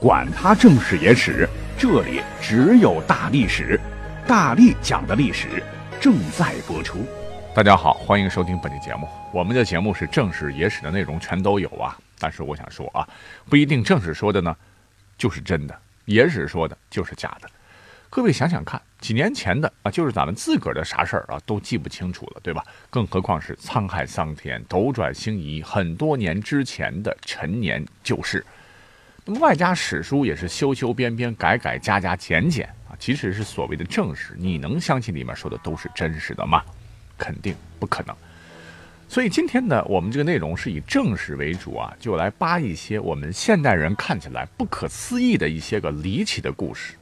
管他正史野史。这里只有大历史，大力讲的历史正在播出。大家好，欢迎收听本期节目。我们的节目是正史、野史的内容全都有啊。但是我想说啊，不一定正史说的呢就是真的，野史说的就是假的。各位想想看，几年前的啊，就是咱们自个儿的啥事儿啊，都记不清楚了，对吧？更何况是沧海桑田、斗转星移很多年之前的陈年旧事。那么外加史书也是修修编编、改改加加减减啊，即使是所谓的正史，你能相信里面说的都是真实的吗？肯定不可能。所以今天呢，我们这个内容是以正史为主啊，就来扒一些我们现代人看起来不可思议的一些个离奇的故事。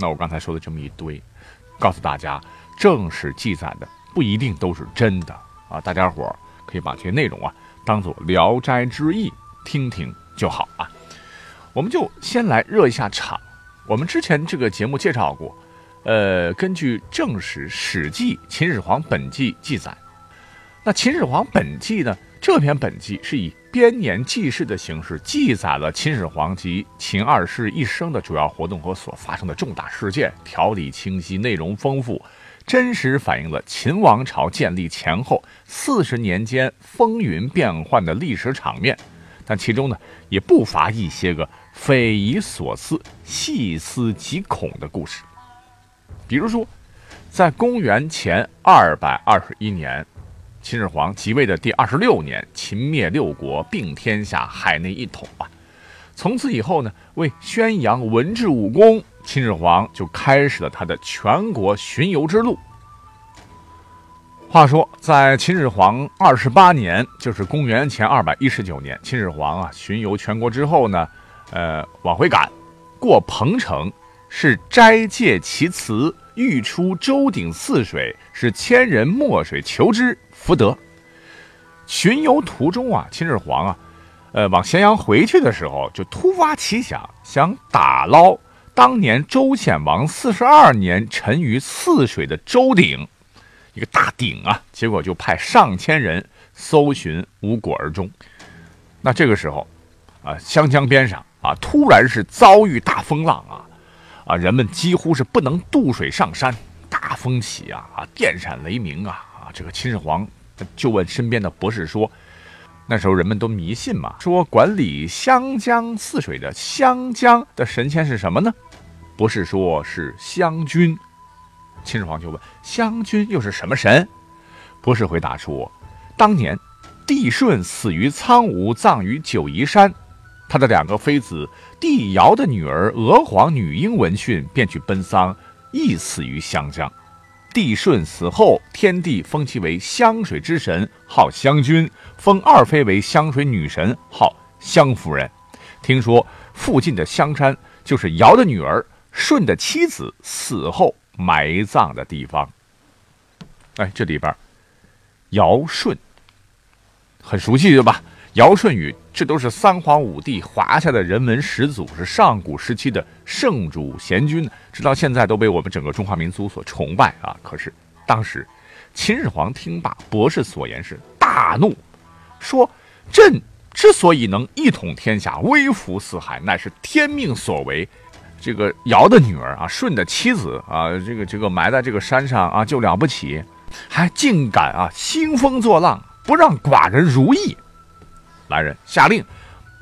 那我刚才说的这么一堆，告诉大家，正史记载的不一定都是真的啊，大家伙可以把这些内容啊当做《聊斋志异》听听就好啊。我们就先来热一下场。我们之前这个节目介绍过，呃，根据正史《史记·秦始皇本纪》记载，那《秦始皇本纪》呢，这篇本纪是以编年记事的形式记载了秦始皇及秦二世一生的主要活动和所发生的重大事件，条理清晰，内容丰富，真实反映了秦王朝建立前后四十年间风云变幻的历史场面。但其中呢，也不乏一些个。匪夷所思、细思极恐的故事，比如说，在公元前二百二十一年，秦始皇即位的第二十六年，秦灭六国，并天下，海内一统啊。从此以后呢，为宣扬文治武功，秦始皇就开始了他的全国巡游之路。话说，在秦始皇二十八年，就是公元前二百一十九年，秦始皇啊巡游全国之后呢。呃，往回赶，过彭城，是斋戒其祠，欲出周鼎泗水，是千人没水求之，福德。巡游途中啊，秦始皇啊，呃，往咸阳回去的时候，就突发奇想，想打捞当年周显王四十二年沉于泗水的周鼎，一个大鼎啊，结果就派上千人搜寻，无果而终。那这个时候，啊，湘江边上。啊！突然是遭遇大风浪啊！啊，人们几乎是不能渡水上山，大风起啊！啊，电闪雷鸣啊！啊，这个秦始皇就问身边的博士说：“那时候人们都迷信嘛，说管理湘江泗水的湘江的神仙是什么呢？”博士说是湘君。秦始皇就问：“湘君又是什么神？”博士回答说：“当年帝舜死于苍梧，葬于九嶷山。”他的两个妃子帝尧的女儿娥皇女英闻讯，便去奔丧，亦死于湘江。帝舜死后，天帝封其为湘水之神，号湘君；封二妃为湘水女神，号湘夫人。听说附近的香山就是尧的女儿舜的妻子死后埋葬的地方。哎，这里边尧舜很熟悉对吧？尧舜禹，这都是三皇五帝华夏的人文始祖，是上古时期的圣主贤君，直到现在都被我们整个中华民族所崇拜啊！可是当时，秦始皇听罢博士所言是大怒，说：“朕之所以能一统天下，威服四海，乃是天命所为。这个尧的女儿啊，舜的妻子啊，这个这个埋在这个山上啊，就了不起，还竟敢啊兴风作浪，不让寡人如意。”来人，下令，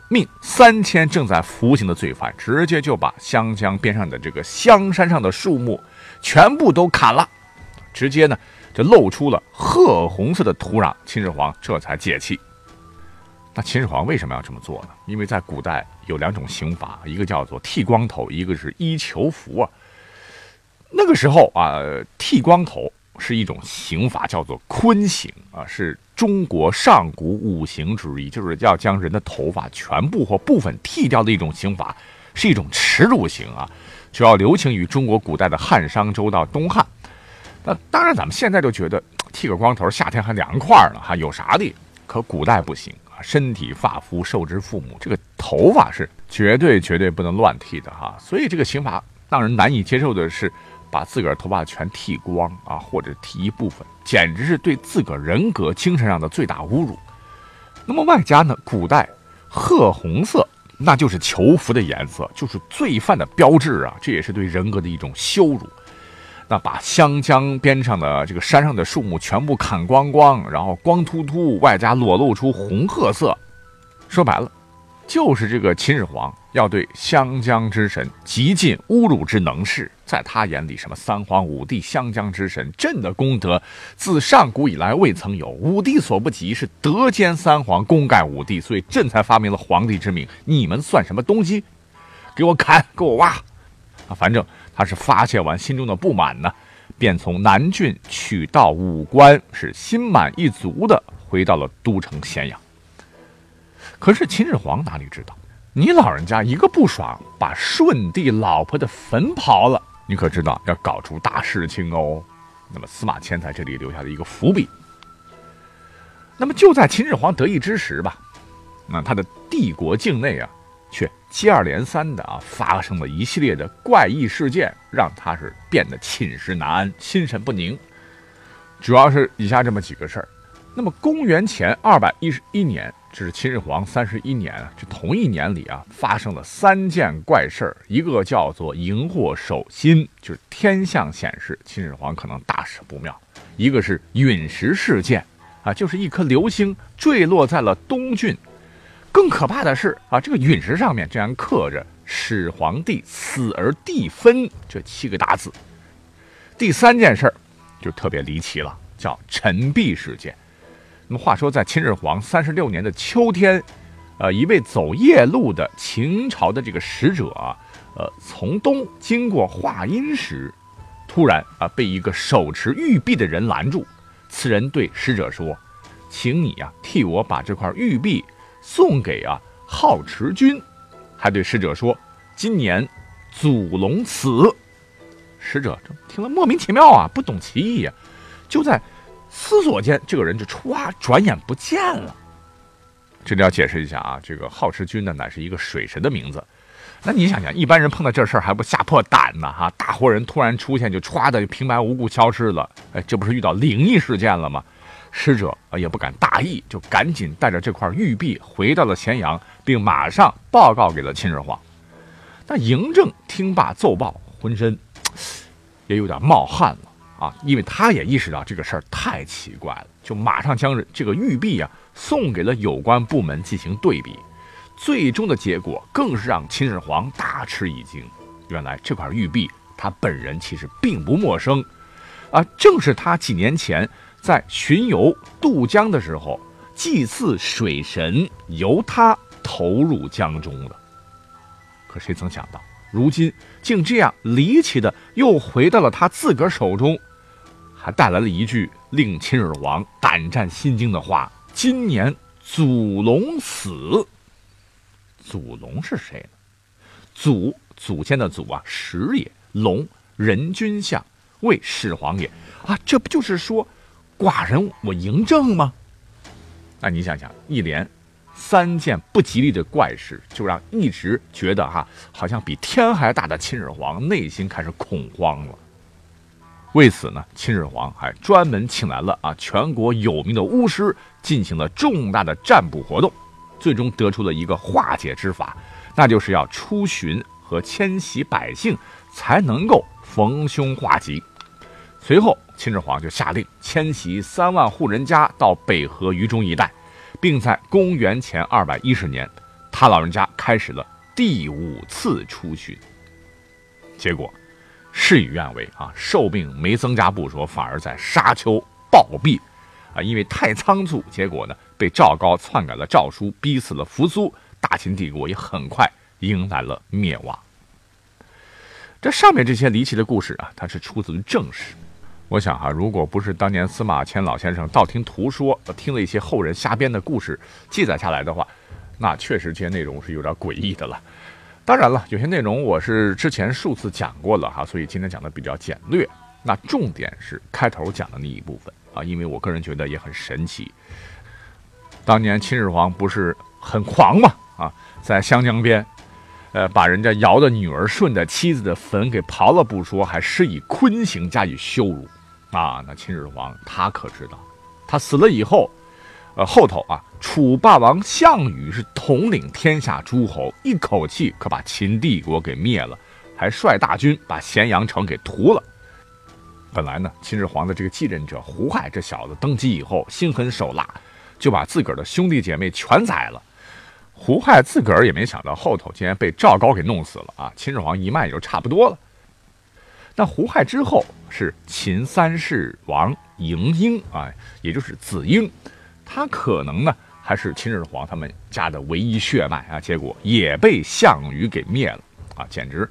命三千正在服刑的罪犯，直接就把湘江边上的这个香山上的树木全部都砍了，直接呢就露出了褐红色的土壤。秦始皇这才解气。那秦始皇为什么要这么做呢？因为在古代有两种刑罚，一个叫做剃光头，一个是衣囚服啊。那个时候啊，剃光头是一种刑罚，叫做坤刑啊，是。中国上古五行之一，就是要将人的头发全部或部分剃掉的一种刑罚，是一种耻辱刑啊！主要流行于中国古代的汉商周到东汉。那当然，咱们现在就觉得剃个光头，夏天还凉快呢，哈，有啥的？可古代不行啊，身体发肤受之父母，这个头发是绝对绝对不能乱剃的哈。所以这个刑罚让人难以接受的是，把自个儿头发全剃光啊，或者剃一部分，简直是对自个儿人格、精神上的最大侮辱。那么外加呢，古代褐红色那就是囚服的颜色，就是罪犯的标志啊，这也是对人格的一种羞辱。那把湘江边上的这个山上的树木全部砍光光，然后光秃秃，外加裸露出红褐色，说白了，就是这个秦始皇要对湘江之神极尽侮辱之能事。在他眼里，什么三皇五帝、湘江之神，朕的功德自上古以来未曾有，五帝所不及，是德兼三皇，功盖五帝，所以朕才发明了皇帝之名。你们算什么东西？给我砍，给我挖！啊，反正。他是发泄完心中的不满呢，便从南郡取道武关，是心满意足的回到了都城咸阳。可是秦始皇哪里知道，你老人家一个不爽，把舜帝老婆的坟刨了，你可知道要搞出大事情哦。那么司马迁在这里留下了一个伏笔。那么就在秦始皇得意之时吧，那他的帝国境内啊。却接二连三的啊，发生了一系列的怪异事件，让他是变得寝食难安、心神不宁。主要是以下这么几个事儿。那么，公元前二百一十一年，这是秦始皇三十一年啊，这同一年里啊，发生了三件怪事儿。一个叫做荧惑守心，就是天象显示秦始皇可能大事不妙；一个是陨石事件，啊，就是一颗流星坠落在了东郡。更可怕的是啊，这个陨石上面竟然刻着“始皇帝死而地分”这七个大字。第三件事儿就特别离奇了，叫陈璧事件。那么话说，在秦始皇三十六年的秋天，呃，一位走夜路的秦朝的这个使者，呃，从东经过华阴时，突然啊被一个手持玉璧的人拦住。此人对使者说：“请你呀替我把这块玉璧。”送给啊好持君，还对使者说：“今年祖龙死。”使者听了莫名其妙啊，不懂其意啊。就在思索间，这个人就歘转眼不见了。这里要解释一下啊，这个好持君呢，乃是一个水神的名字。那你想想，一般人碰到这事儿还不吓破胆呢？哈，大活人突然出现，就歘的平白无故消失了。哎，这不是遇到灵异事件了吗？使者啊也不敢大意，就赶紧带着这块玉璧回到了咸阳，并马上报告给了秦始皇。但嬴政听罢奏报，浑身 也有点冒汗了啊，因为他也意识到这个事儿太奇怪了，就马上将这个玉璧啊送给了有关部门进行对比。最终的结果更是让秦始皇大吃一惊，原来这块玉璧他本人其实并不陌生，啊，正是他几年前。在巡游渡江的时候，祭祀水神，由他投入江中了。可谁曾想到，如今竟这样离奇的又回到了他自个儿手中，还带来了一句令秦始皇胆战心惊的话：“今年祖龙死。”祖龙是谁呢？祖祖先的祖啊，始也；龙人君相，为始皇也。啊，这不就是说？寡人我嬴政吗？那你想想，一连三件不吉利的怪事，就让一直觉得哈好像比天还大的秦始皇内心开始恐慌了。为此呢，秦始皇还专门请来了啊全国有名的巫师，进行了重大的占卜活动，最终得出了一个化解之法，那就是要出巡和迁徙百姓，才能够逢凶化吉。随后。秦始皇就下令迁徙三万户人家到北河渝中一带，并在公元前二百一十年，他老人家开始了第五次出巡。结果事与愿违啊，寿命没增加不说，反而在沙丘暴毙啊！因为太仓促，结果呢被赵高篡改了诏书，逼死了扶苏，大秦帝国也很快迎来了灭亡。这上面这些离奇的故事啊，它是出自于正史。我想哈，如果不是当年司马迁老先生道听途说，听了一些后人瞎编的故事记载下来的话，那确实这些内容是有点诡异的了。当然了，有些内容我是之前数次讲过了哈，所以今天讲的比较简略。那重点是开头讲的那一部分啊，因为我个人觉得也很神奇。当年秦始皇不是很狂嘛啊，在湘江边，呃，把人家尧的女儿舜的妻子的坟给刨了不说，还施以坤刑加以羞辱啊。那秦始皇他可知道，他死了以后。呃，后头啊，楚霸王项羽是统领天下诸侯，一口气可把秦帝国给灭了，还率大军把咸阳城给屠了。本来呢，秦始皇的这个继任者胡亥这小子登基以后心狠手辣，就把自个儿的兄弟姐妹全宰了。胡亥自个儿也没想到，后头竟然被赵高给弄死了啊！秦始皇一脉也就差不多了。那胡亥之后是秦三世王嬴婴啊，也就是子婴。他可能呢，还是秦始皇他们家的唯一血脉啊，结果也被项羽给灭了啊，简直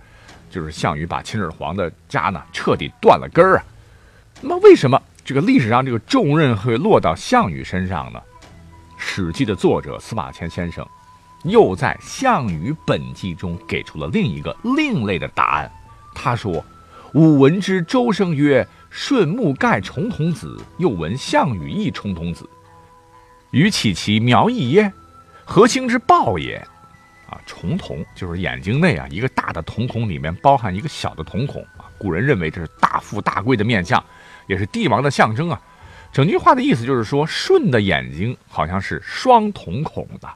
就是项羽把秦始皇的家呢彻底断了根儿啊。那么为什么这个历史上这个重任会落到项羽身上呢？《史记》的作者司马迁先生又在《项羽本纪》中给出了另一个另类的答案。他说：“吾闻之周生曰：‘舜木盖重童子。’又闻项羽亦重童子。”于岂其苗裔耶？何兴之暴也？啊，重瞳就是眼睛内啊一个大的瞳孔里面包含一个小的瞳孔啊。古人认为这是大富大贵的面相，也是帝王的象征啊。整句话的意思就是说，舜的眼睛好像是双瞳孔的，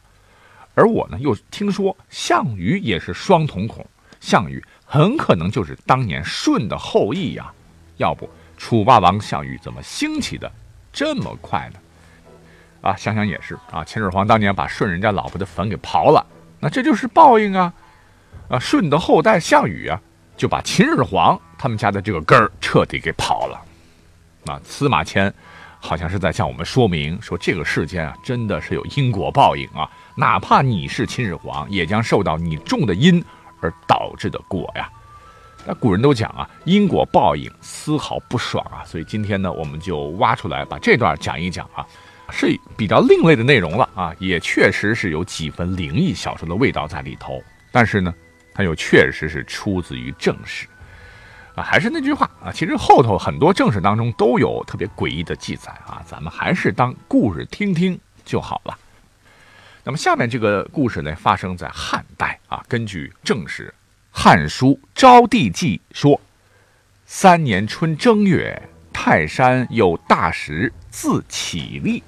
而我呢又听说项羽也是双瞳孔，项羽很可能就是当年舜的后裔呀。要不楚霸王项羽怎么兴起的这么快呢？啊，想想也是啊，秦始皇当年把舜人家老婆的坟给刨了，那这就是报应啊！啊，舜的后代项羽啊，就把秦始皇他们家的这个根儿彻底给刨了。啊，司马迁好像是在向我们说明说，这个世间啊，真的是有因果报应啊，哪怕你是秦始皇，也将受到你种的因而导致的果呀。那古人都讲啊，因果报应丝毫不爽啊，所以今天呢，我们就挖出来把这段讲一讲啊。是比较另类的内容了啊，也确实是有几分灵异小说的味道在里头。但是呢，它又确实是出自于正史啊。还是那句话啊，其实后头很多正史当中都有特别诡异的记载啊，咱们还是当故事听听就好了。那么下面这个故事呢，发生在汉代啊。根据正史《汉书·昭帝纪》说，三年春正月，泰山有大石自起立。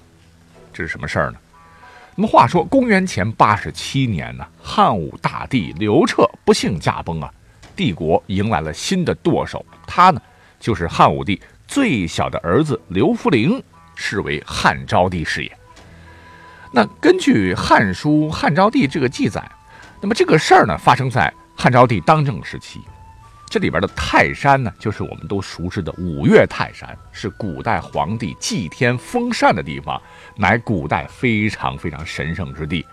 这是什么事儿呢？那么话说，公元前八十七年呢，汉武大帝刘彻不幸驾崩啊，帝国迎来了新的舵手，他呢就是汉武帝最小的儿子刘弗陵，是为汉昭帝是也。那根据《汉书·汉昭帝》这个记载，那么这个事儿呢发生在汉昭帝当政时期。这里边的泰山呢，就是我们都熟知的五岳泰山，是古代皇帝祭天封禅的地方，乃古代非常非常神圣之地。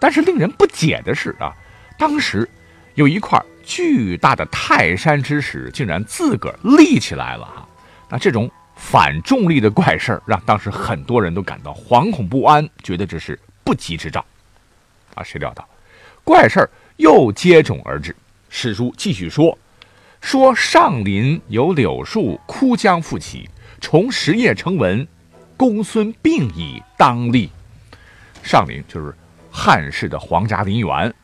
但是令人不解的是啊，当时有一块巨大的泰山之石，竟然自个儿立起来了啊！那这种反重力的怪事儿，让当时很多人都感到惶恐不安，觉得这是不吉之兆啊！谁料到怪事儿又接踵而至，史书继续说。说上林有柳树，枯将复起，从实叶成文，公孙病已，当立。上林就是汉室的皇家陵园。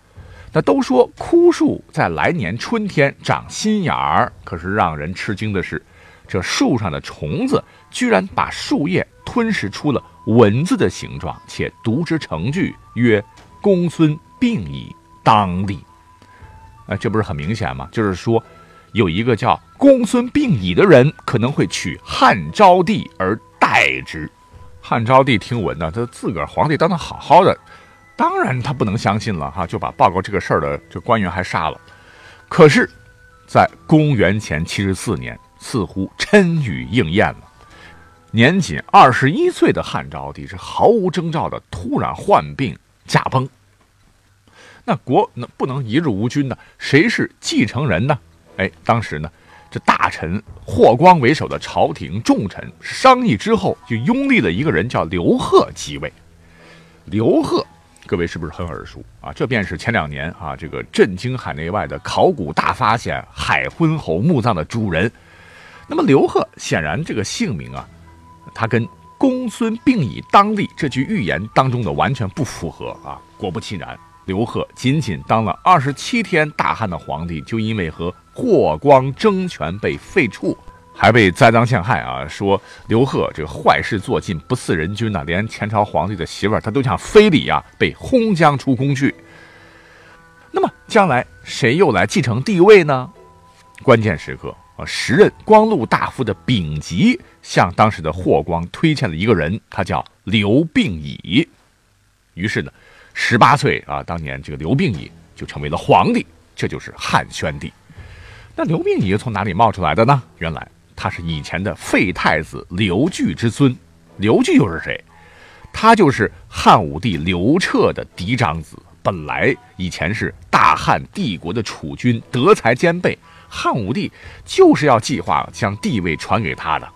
那都说枯树在来年春天长新芽儿，可是让人吃惊的是，这树上的虫子居然把树叶吞噬出了蚊子的形状，且读之成句，曰：“公孙病已，当立。”啊，这不是很明显吗？就是说。有一个叫公孙病已的人，可能会取汉昭帝而代之。汉昭帝听闻呢，他自个儿皇帝当的好好的，当然他不能相信了哈，就把报告这个事儿的这官员还杀了。可是，在公元前七十四年，似乎谶语应验了。年仅二十一岁的汉昭帝是毫无征兆的突然患病驾崩。那国那不能一日无君呢？谁是继承人呢？哎，当时呢，这大臣霍光为首的朝廷重臣商议之后，就拥立了一个人，叫刘贺即位。刘贺各位是不是很耳熟啊？这便是前两年啊，这个震惊海内外的考古大发现——海昏侯墓葬的主人。那么刘贺显然这个姓名啊，他跟“公孙并以当立”这句预言当中的完全不符合啊。果不其然，刘贺仅仅当了二十七天大汉的皇帝，就因为和霍光争权被废黜。还被栽赃陷害啊！说刘贺这个坏事做尽，不似人君呐，连前朝皇帝的媳妇儿他都想非礼啊，被轰将出宫去。那么将来谁又来继承帝位呢？关键时刻啊，时任光禄大夫的丙吉向当时的霍光推荐了一个人，他叫刘病已。于是呢，十八岁啊，当年这个刘病已就成为了皇帝，这就是汉宣帝。那刘病已从哪里冒出来的呢？原来。他是以前的废太子刘据之孙，刘据又是谁？他就是汉武帝刘彻的嫡长子，本来以前是大汉帝国的储君，德才兼备。汉武帝就是要计划将帝位传给他的，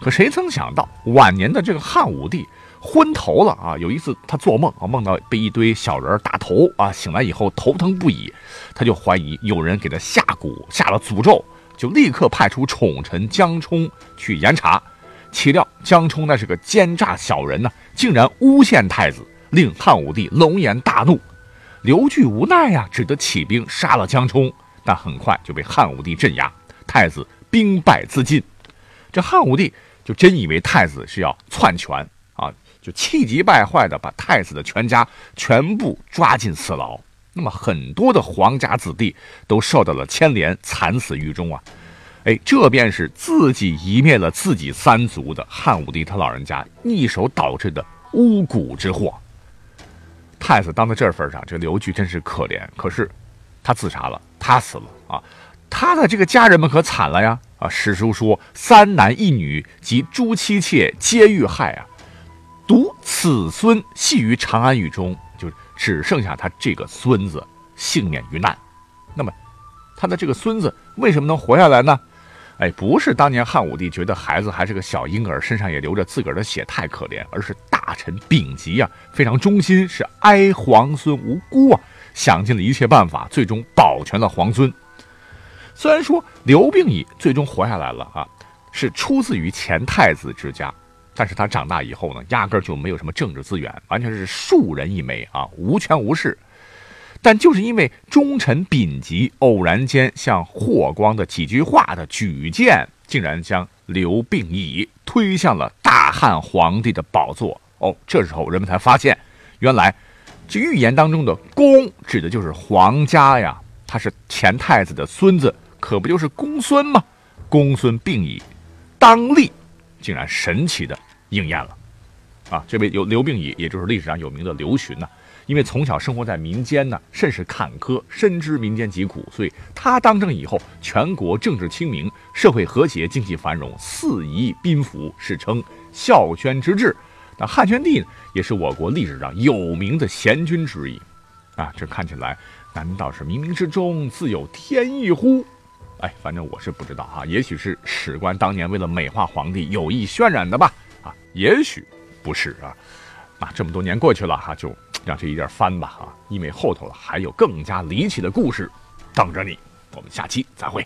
可谁曾想到晚年的这个汉武帝昏头了啊！有一次他做梦啊，梦到被一堆小人打头啊，醒来以后头疼不已，他就怀疑有人给他下蛊，下了诅咒。就立刻派出宠臣江充去严查，岂料江充那是个奸诈小人呢，竟然诬陷太子，令汉武帝龙颜大怒。刘据无奈呀，只得起兵杀了江充，但很快就被汉武帝镇压，太子兵败自尽。这汉武帝就真以为太子是要篡权，就气急败坏的把太子的全家全部抓进死牢。那么很多的皇家子弟都受到了牵连，惨死狱中啊！哎，这便是自己夷灭了自己三族的汉武帝他老人家一手导致的巫蛊之祸。太子当到这份上，这刘据真是可怜。可是他自杀了，他死了啊！他的这个家人们可惨了呀！啊，史书说三男一女及诸妻妾皆遇害啊，独此孙系于长安狱中。就只剩下他这个孙子幸免于难，那么他的这个孙子为什么能活下来呢？哎，不是当年汉武帝觉得孩子还是个小婴儿，身上也流着自个儿的血太可怜，而是大臣丙吉啊非常忠心，是哀皇孙无辜啊，想尽了一切办法，最终保全了皇孙。虽然说刘病已最终活下来了啊，是出自于前太子之家。但是他长大以后呢，压根儿就没有什么政治资源，完全是庶人一枚啊，无权无势。但就是因为忠臣丙吉偶然间向霍光的几句话的举荐，竟然将刘病已推向了大汉皇帝的宝座。哦，这时候人们才发现，原来这预言当中的“公”指的就是皇家呀，他是前太子的孙子，可不就是公孙吗？公孙病已当立。竟然神奇的应验了，啊！这位有刘病已，也就是历史上有名的刘询呢，因为从小生活在民间呢，甚是坎坷，深知民间疾苦，所以他当政以后，全国政治清明，社会和谐，经济繁荣，四夷宾服，史称孝宣之治。那汉宣帝呢，也是我国历史上有名的贤君之一，啊！这看起来，难道是冥冥之中自有天意乎？哎，反正我是不知道哈，也许是史官当年为了美化皇帝有意渲染的吧，啊，也许不是啊，那，这么多年过去了哈，就让这一页翻吧啊，因为后头还有更加离奇的故事等着你，我们下期再会。